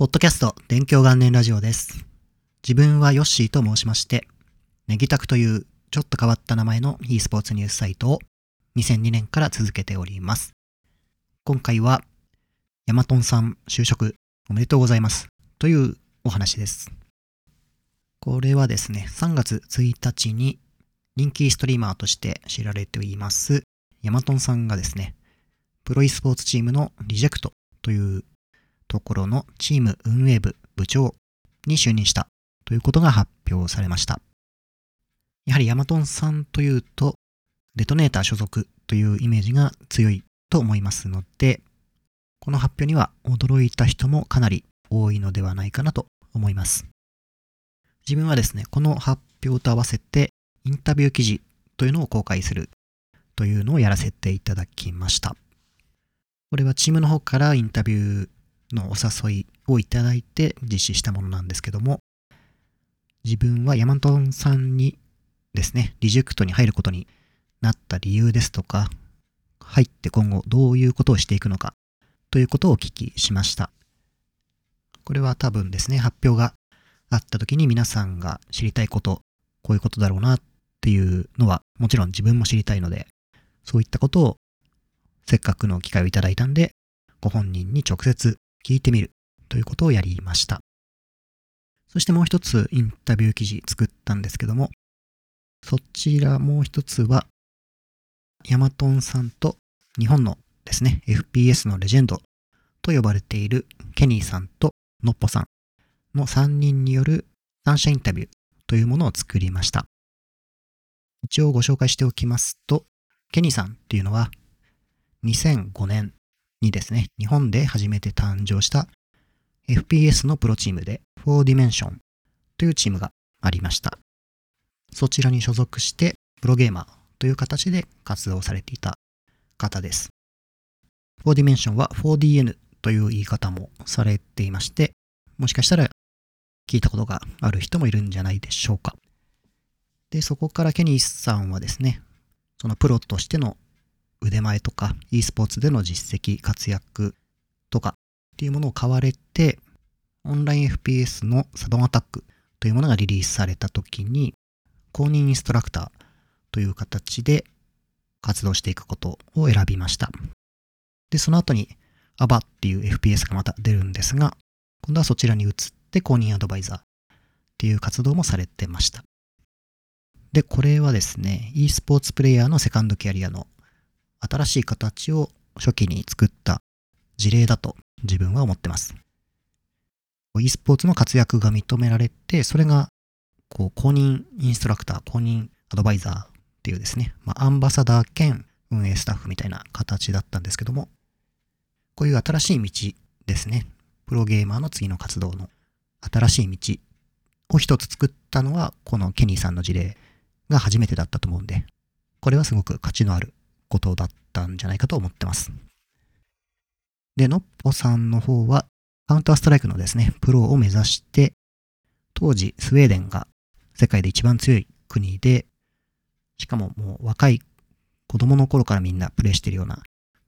ポッドキャスト、勉強元年ラジオです。自分はヨッシーと申しまして、ネギタクというちょっと変わった名前の e スポーツニュースサイトを2002年から続けております。今回は、ヤマトンさん就職おめでとうございますというお話です。これはですね、3月1日に人気ストリーマーとして知られています、ヤマトンさんがですね、プロ e スポーツチームのリジェクトというところのチーム運営部部長に就任したということが発表されました。やはりヤマトンさんというと、デトネーター所属というイメージが強いと思いますので、この発表には驚いた人もかなり多いのではないかなと思います。自分はですね、この発表と合わせてインタビュー記事というのを公開するというのをやらせていただきました。これはチームの方からインタビューのお誘いをいただいて実施したものなんですけども、自分はヤマトンさんにですね、リジェクトに入ることになった理由ですとか、入って今後どういうことをしていくのかということをお聞きしました。これは多分ですね、発表があった時に皆さんが知りたいこと、こういうことだろうなっていうのはもちろん自分も知りたいので、そういったことをせっかくの機会をいただいたんで、ご本人に直接聞いてみるということをやりました。そしてもう一つインタビュー記事作ったんですけども、そちらもう一つは、ヤマトンさんと日本のですね、FPS のレジェンドと呼ばれているケニーさんとノッポさんの3人による三者インタビューというものを作りました。一応ご紹介しておきますと、ケニーさんっていうのは2005年にですね、日本で初めて誕生した FPS のプロチームで 4Dimension というチームがありました。そちらに所属してプロゲーマーという形で活動されていた方です。4Dimension は 4DN という言い方もされていまして、もしかしたら聞いたことがある人もいるんじゃないでしょうか。で、そこからケニーさんはですね、そのプロとしての腕前とか e スポーツでの実績、活躍とかっていうものを買われて、オンライン FPS のサドンアタックというものがリリースされた時に、公認インストラクターという形で活動していくことを選びました。で、その後に ABA っていう FPS がまた出るんですが、今度はそちらに移って公認アドバイザーっていう活動もされてました。で、これはですね、e スポーツプレイヤーのセカンドキャリアの新しい形を初期に作った事例だと自分は思ってます。e スポーツの活躍が認められて、それがこう公認インストラクター、公認アドバイザーっていうですね、まあ、アンバサダー兼運営スタッフみたいな形だったんですけども、こういう新しい道ですね、プロゲーマーの次の活動の新しい道を一つ作ったのは、このケニーさんの事例が初めてだったと思うんで、これはすごく価値のあることだったんじゃないかと思ってます。で、ノッポさんの方は、カウンターストライクのですね、プロを目指して、当時スウェーデンが世界で一番強い国で、しかももう若い子供の頃からみんなプレイしてるような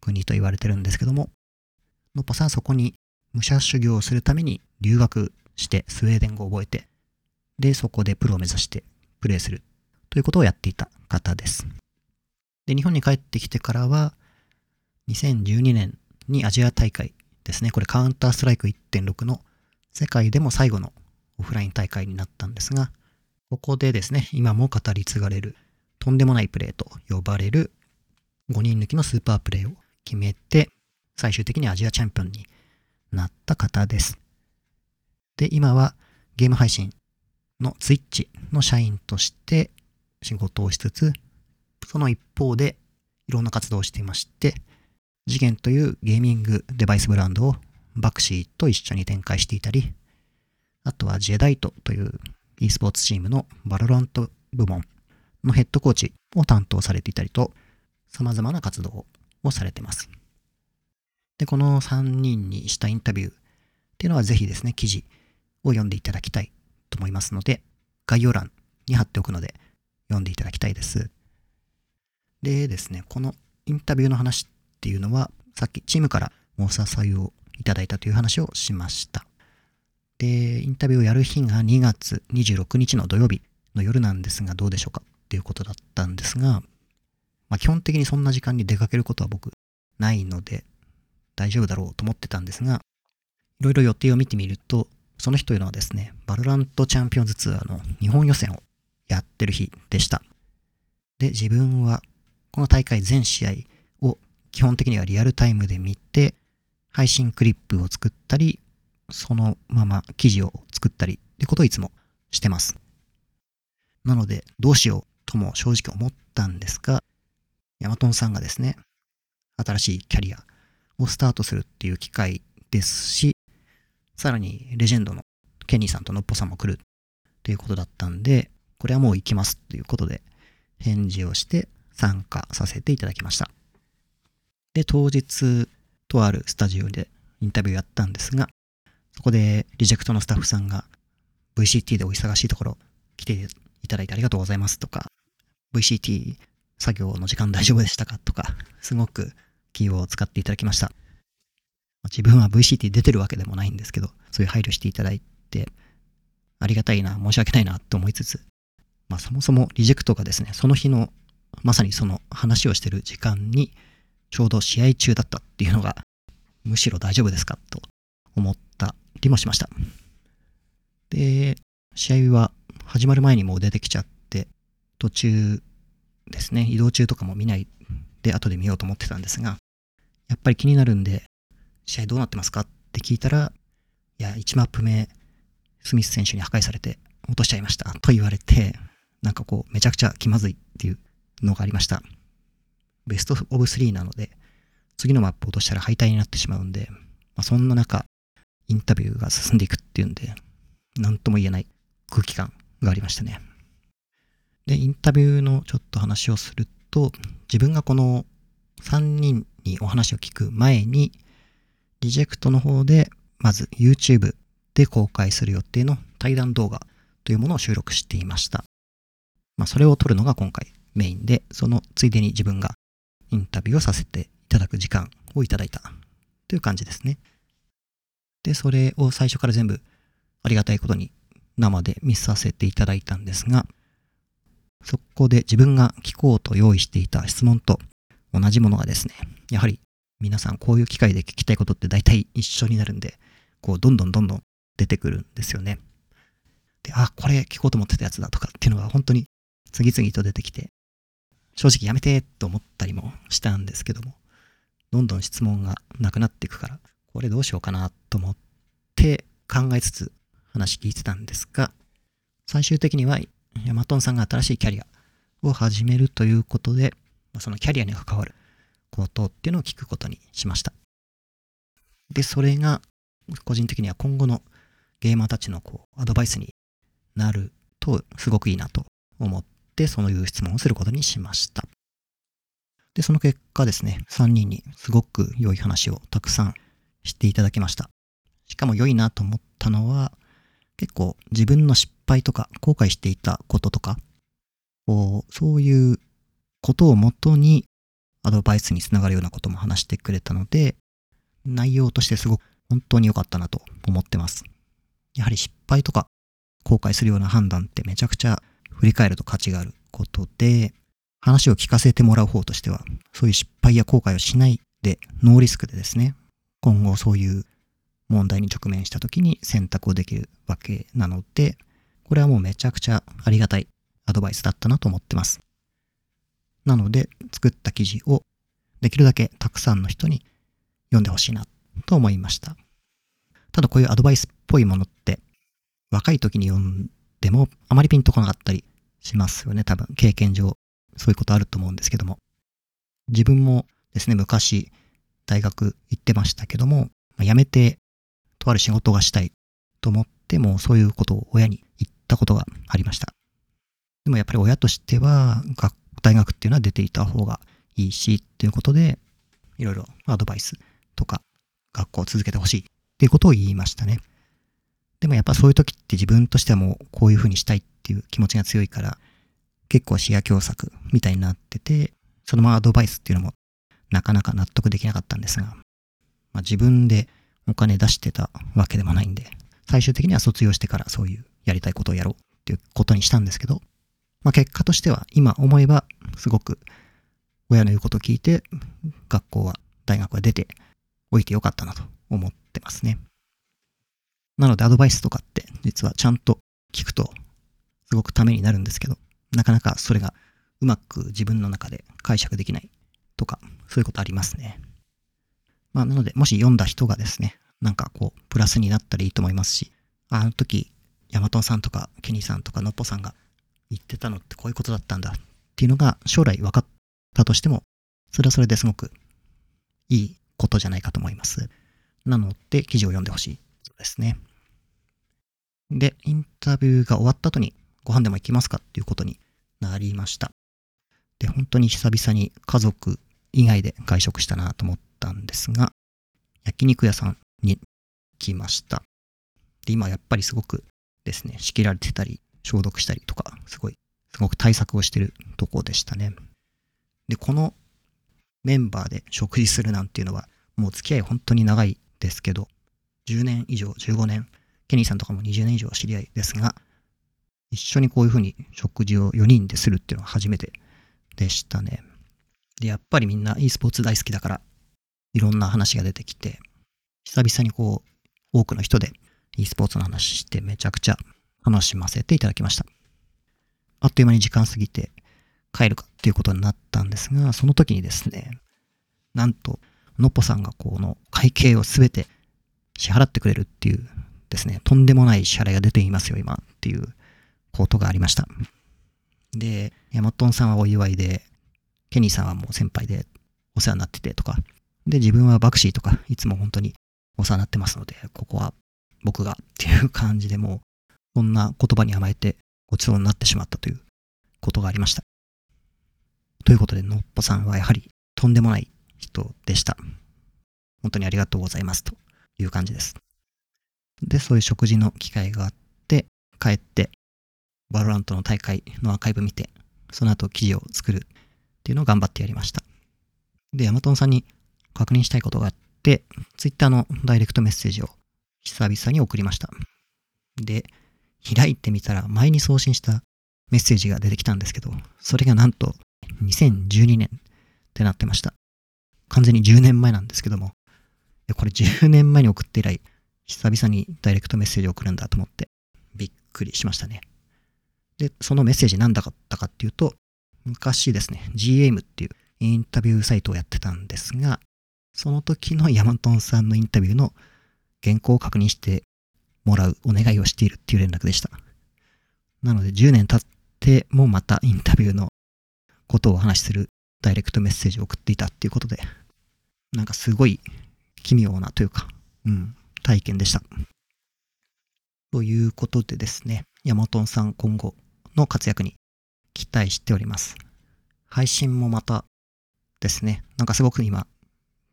国と言われてるんですけども、ノッポさんはそこに武者修行をするために留学してスウェーデン語を覚えて、で、そこでプロを目指してプレイするということをやっていた方です。で、日本に帰ってきてからは、2012年にアジア大会ですね。これカウンターストライク1.6の世界でも最後のオフライン大会になったんですが、ここでですね、今も語り継がれるとんでもないプレーと呼ばれる5人抜きのスーパープレーを決めて、最終的にアジアチャンピオンになった方です。で、今はゲーム配信のツイッチの社員として仕事をしつつ、その一方でいろんな活動をしていまして、 ZYGEN というゲーミングデバイスブランドを VAXEE と一緒に展開していたり、あとはジェダイトという e スポーツチームの VALORANT 部門のヘッドコーチを担当されていたりと、様々な活動をされています。で、この3人にしたインタビューっていうのはぜひですね、記事を読んでいただきたいと思いますので、概要欄に貼っておくので読んでいただきたいです。でですね、このインタビューの話っていうのは、さっきチームからお誘いをいただいたという話をしました。で、インタビューをやる日が2月26日の土曜日の夜なんですが、どうでしょうかっていうことだったんですが、まあ、基本的にそんな時間に出かけることは僕ないので大丈夫だろうと思ってたんですが、いろいろ予定を見てみると、その日というのはですね、バルラントチャンピオンズツアーの日本予選をやってる日でした。で、自分はこの大会全試合を基本的にはリアルタイムで見て、配信クリップを作ったり、そのまま記事を作ったりってことをいつもしてます。なので、どうしようとも正直思ったんですが、ヤマトンさんがですね、新しいキャリアをスタートするっていう機会ですし、さらにレジェンドのケニーさんとノッポさんも来るっていうことだったんで、これはもう行きますっていうことで返事をして参加させていただきました。で、当日、とあるスタジオでインタビューやったんですが、そこでリジェクトのスタッフさんが VCT でお忙しいところ来ていただいてありがとうございますとか、VCT 作業の時間大丈夫でしたかとか、すごく気を使っていただきました。自分は VCT 出てるわけでもないんですけど、そういう配慮していただいて、ありがたいな、申し訳ないなと思いつつ、まあそもそもリジェクトがですね、その日のまさにその話をしてる時間にちょうど試合中だったっていうのが、むしろ大丈夫ですかと思ったりもしました。で、試合は始まる前にもう出てきちゃって、途中ですね、移動中とかも見ないで後で見ようと思ってたんですが、やっぱり気になるんで、試合どうなってますかって聞いたら、いや、1マップ目、スミス選手に破壊されて落としちゃいましたと言われて、なんかこう、めちゃくちゃ気まずいっていうのがありました。ベストオブ3なので、次のマップ落としたら敗退になってしまうんで、まあ、そんな中、インタビューが進んでいくっていうんで、なんとも言えない空気感がありましたね。で、インタビューのちょっと話をすると、自分がこの3人にお話を聞く前に、リジェクトの方で、まず YouTube で公開する予定の対談動画というものを収録していました。まあ、それを撮るのが今回メインで、そのついでに自分がインタビューをさせていただく時間をいただいたという感じですね。で、それを最初から全部ありがたいことに生で見させていただいたんですが、そこで自分が聞こうと用意していた質問と同じものがですね、やはり皆さんこういう機会で聞きたいことって大体一緒になるんで、こうどんどんどんどん出てくるんですよね。で、あ、これ聞こうと思ってたやつだとかっていうのが本当に次々と出てきて、正直やめてと思ったりもしたんですけども、どんどん質問がなくなっていくから、これどうしようかなと思って考えつつ話聞いてたんですが、最終的にはヤマトンさんが新しいキャリアを始めるということで、そのキャリアに関わることっていうのを聞くことにしました。で、それが個人的には今後のゲーマーたちのこうアドバイスになるとすごくいいなと思ってそういう質問をすることにしました。で、その結果ですね、3人にすごく良い話をたくさんしていただきました。しかも良いなと思ったのは、結構自分の失敗とか後悔していたこととか、こうそういうことをもとにアドバイスにつながるようなことも話してくれたので、内容としてすごく本当に良かったなと思ってます。やはり失敗とか後悔するような判断ってめちゃくちゃ振り返ると価値があることで、話を聞かせてもらう方としては、そういう失敗や後悔をしないで、ノーリスクでですね、今後そういう問題に直面した時に選択をできるわけなので、これはもうめちゃくちゃありがたいアドバイスだったなと思ってます。なので、作った記事をできるだけたくさんの人に読んでほしいなと思いました。ただこういうアドバイスっぽいものって若い時に読んでもあまりピンとこなかったりしますよね。多分経験上そういうことあると思うんですけども。自分もですね、昔大学行ってましたけども、ま辞めてとある仕事がしたいと思ってもそういうことを親に言ったことがありました。でもやっぱり親としては大学っていうのは出ていた方がいいしっていうことでいろいろアドバイスとか学校を続けてほしいっていうことを言いましたね。でもやっぱそういう時って自分としてはもうこういう風にしたいっていう気持ちが強いから、結構視野狭窄みたいになってて、そのままアドバイスっていうのもなかなか納得できなかったんですが、まあ、自分でお金出してたわけでもないんで、最終的には卒業してからそういうやりたいことをやろうっていうことにしたんですけど、まあ結果としては今思えばすごく親の言うことを聞いて学校は大学は出ておいてよかったなと思ってますね。なのでアドバイスとかって実はちゃんと聞くとすごくためになるんですけど、なかなかそれがうまく自分の中で解釈できないとか、そういうことありますね。まあなので、もし読んだ人がですね、なんかこう、プラスになったらいいと思いますし、あの時、ヤマトンさんとかケニーさんとかノッポさんが言ってたのってこういうことだったんだっていうのが将来分かったとしても、それはそれですごくいいことじゃないかと思います。なので、記事を読んでほしい。そうですね。で、インタビューが終わった後にご飯でも行きますかっていうことになりました。で、本当に久々に家族以外で外食したなと思ったんですが、焼肉屋さんに来ました。で、今やっぱりすごくですね、仕切られてたり、消毒したりとか、すごい、すごく対策をしてるとこでしたね。で、このメンバーで食事するなんていうのは、もう付き合い本当に長いですけど、10年以上、15年、ケニーさんとかも20年以上知り合いですが、一緒にこういうふうに食事を4人でするっていうのは初めてでしたね。で、やっぱりみんな e スポーツ大好きだから、いろんな話が出てきて、久々にこう、多くの人で e スポーツの話してめちゃくちゃ楽しませていただきました。あっという間に時間過ぎて帰るかっていうことになったんですが、その時にですね、なんと、のっぽさんがこの会計をすべて支払ってくれるっていうですね、とんでもない支払いが出ていますよ、今っていうことがありました。で、ヤマトンさんはお祝いで、ケニーさんはもう先輩でお世話になっててとか、で、自分はバクシーとか、いつも本当にお世話になってますので、ここは僕がっていう感じでもう、こんな言葉に甘えてごちそうになってしまったということがありました。ということで、のっぽさんはやはりとんでもない人でした。本当にありがとうございますという感じです。で、そういう食事の機会があって、帰って、 VALORANT の大会のアーカイブ見て、その後記事を作るっていうのを頑張ってやりました。で、ヤマトンさんに確認したいことがあって、ツイッターのダイレクトメッセージを久々に送りました。で、開いてみたら前に送信したメッセージが出てきたんですけど、それがなんと2012年ってなってました。完全に10年前なんですけども、これ10年前に送って以来、久々にダイレクトメッセージを送るんだと思って、びっくりしましたね。で、そのメッセージ何だったかっていうと、昔ですね、GM っていうインタビューサイトをやってたんですが、その時のヤマトンさんのインタビューの原稿を確認してもらうお願いをしているっていう連絡でした。なので10年経ってもまたインタビューのことをお話しするダイレクトメッセージを送っていたっていうことで、なんかすごい奇妙なというか、うん、体験でした。ということでですね、ヤマトンさん今後の活躍に期待しております。配信もまたですね、なんかすごく今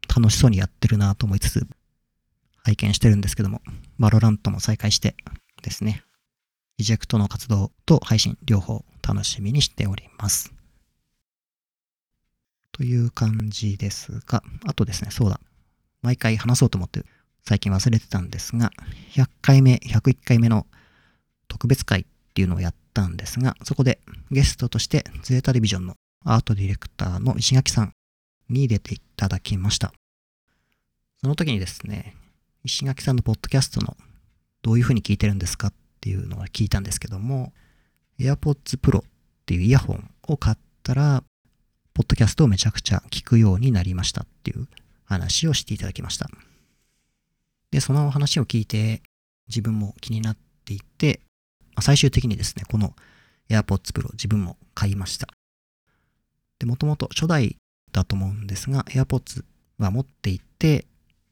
楽しそうにやってるなと思いつつ拝見してるんですけども、 VALORANT も再開してですね、 REJECT の活動と配信両方楽しみにしております。という感じですが、あとですね、そうだ。毎回話そうと思って最近忘れてたんですが、100回目、101回目の特別回っていうのをやったんですが、そこでゲストとして ZETA DIVISION のアートディレクターの石垣さんに出ていただきました。その時にですね、石垣さんのポッドキャストのどういう風に聞いてるんですかっていうのを聞いたんですけども、AirPods Pro っていうイヤホンを買ったら、ポッドキャストをめちゃくちゃ聞くようになりましたっていう話をしていただきました。で、その話を聞いて自分も気になっていて、最終的にですね、この AirPods Pro 自分も買いました。で、もともと初代だと思うんですが、AirPods は持っていて、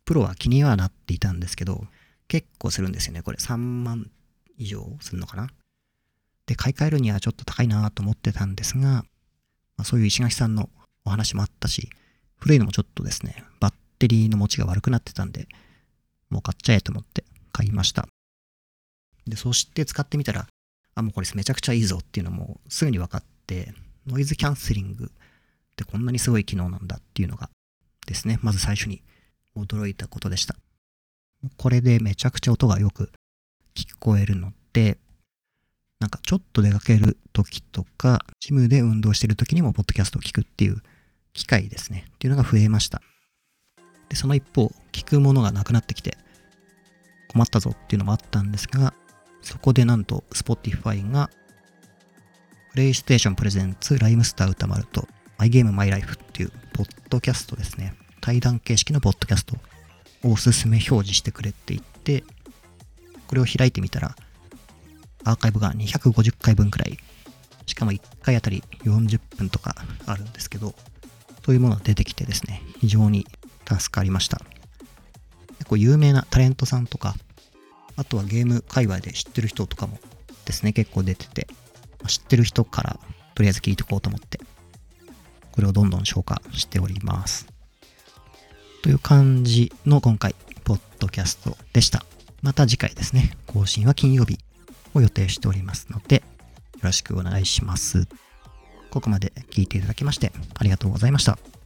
プロは気にはなっていたんですけど、結構するんですよね。これ3万以上するのかなで、買い替えるにはちょっと高いなと思ってたんですが、まあ、そういう石垣さんのお話もあったし、古いのもちょっとですね、バッテリーの持ちが悪くなってたんで、もう買っちゃえと思って買いました。で、そして使ってみたら、あ、もうこれめちゃくちゃいいぞっていうのもすぐに分かって、ノイズキャンセリングってこんなにすごい機能なんだっていうのがですね、まず最初に驚いたことでした。これでめちゃくちゃ音が良く聞こえるので、なんかちょっと出かける時とか、ジムで運動してる時にもポッドキャストを聞くっていう機会ですね。っていうのが増えました。で、その一方、聞くものがなくなってきて、困ったぞっていうのもあったんですが、そこでなんと Spotify が、PlayStation Presents ライムスター歌丸と My Game My Life っていうポッドキャストですね。対談形式のポッドキャストをおすすめ表示してくれていて、これを開いてみたら、アーカイブが250回分くらい、しかも1回あたり40分とかあるんですけど、そういうものが出てきてですね、非常に助かりました。結構有名なタレントさんとか、あとはゲーム界隈で知ってる人とかもですね、結構出てて、知ってる人からとりあえず聞いておこうと思って、これをどんどん消化しております。という感じの今回、ポッドキャストでした。また次回ですね、更新は金曜日を予定しておりますので、よろしくお願いします。ここまで聞いていただきましてありがとうございました。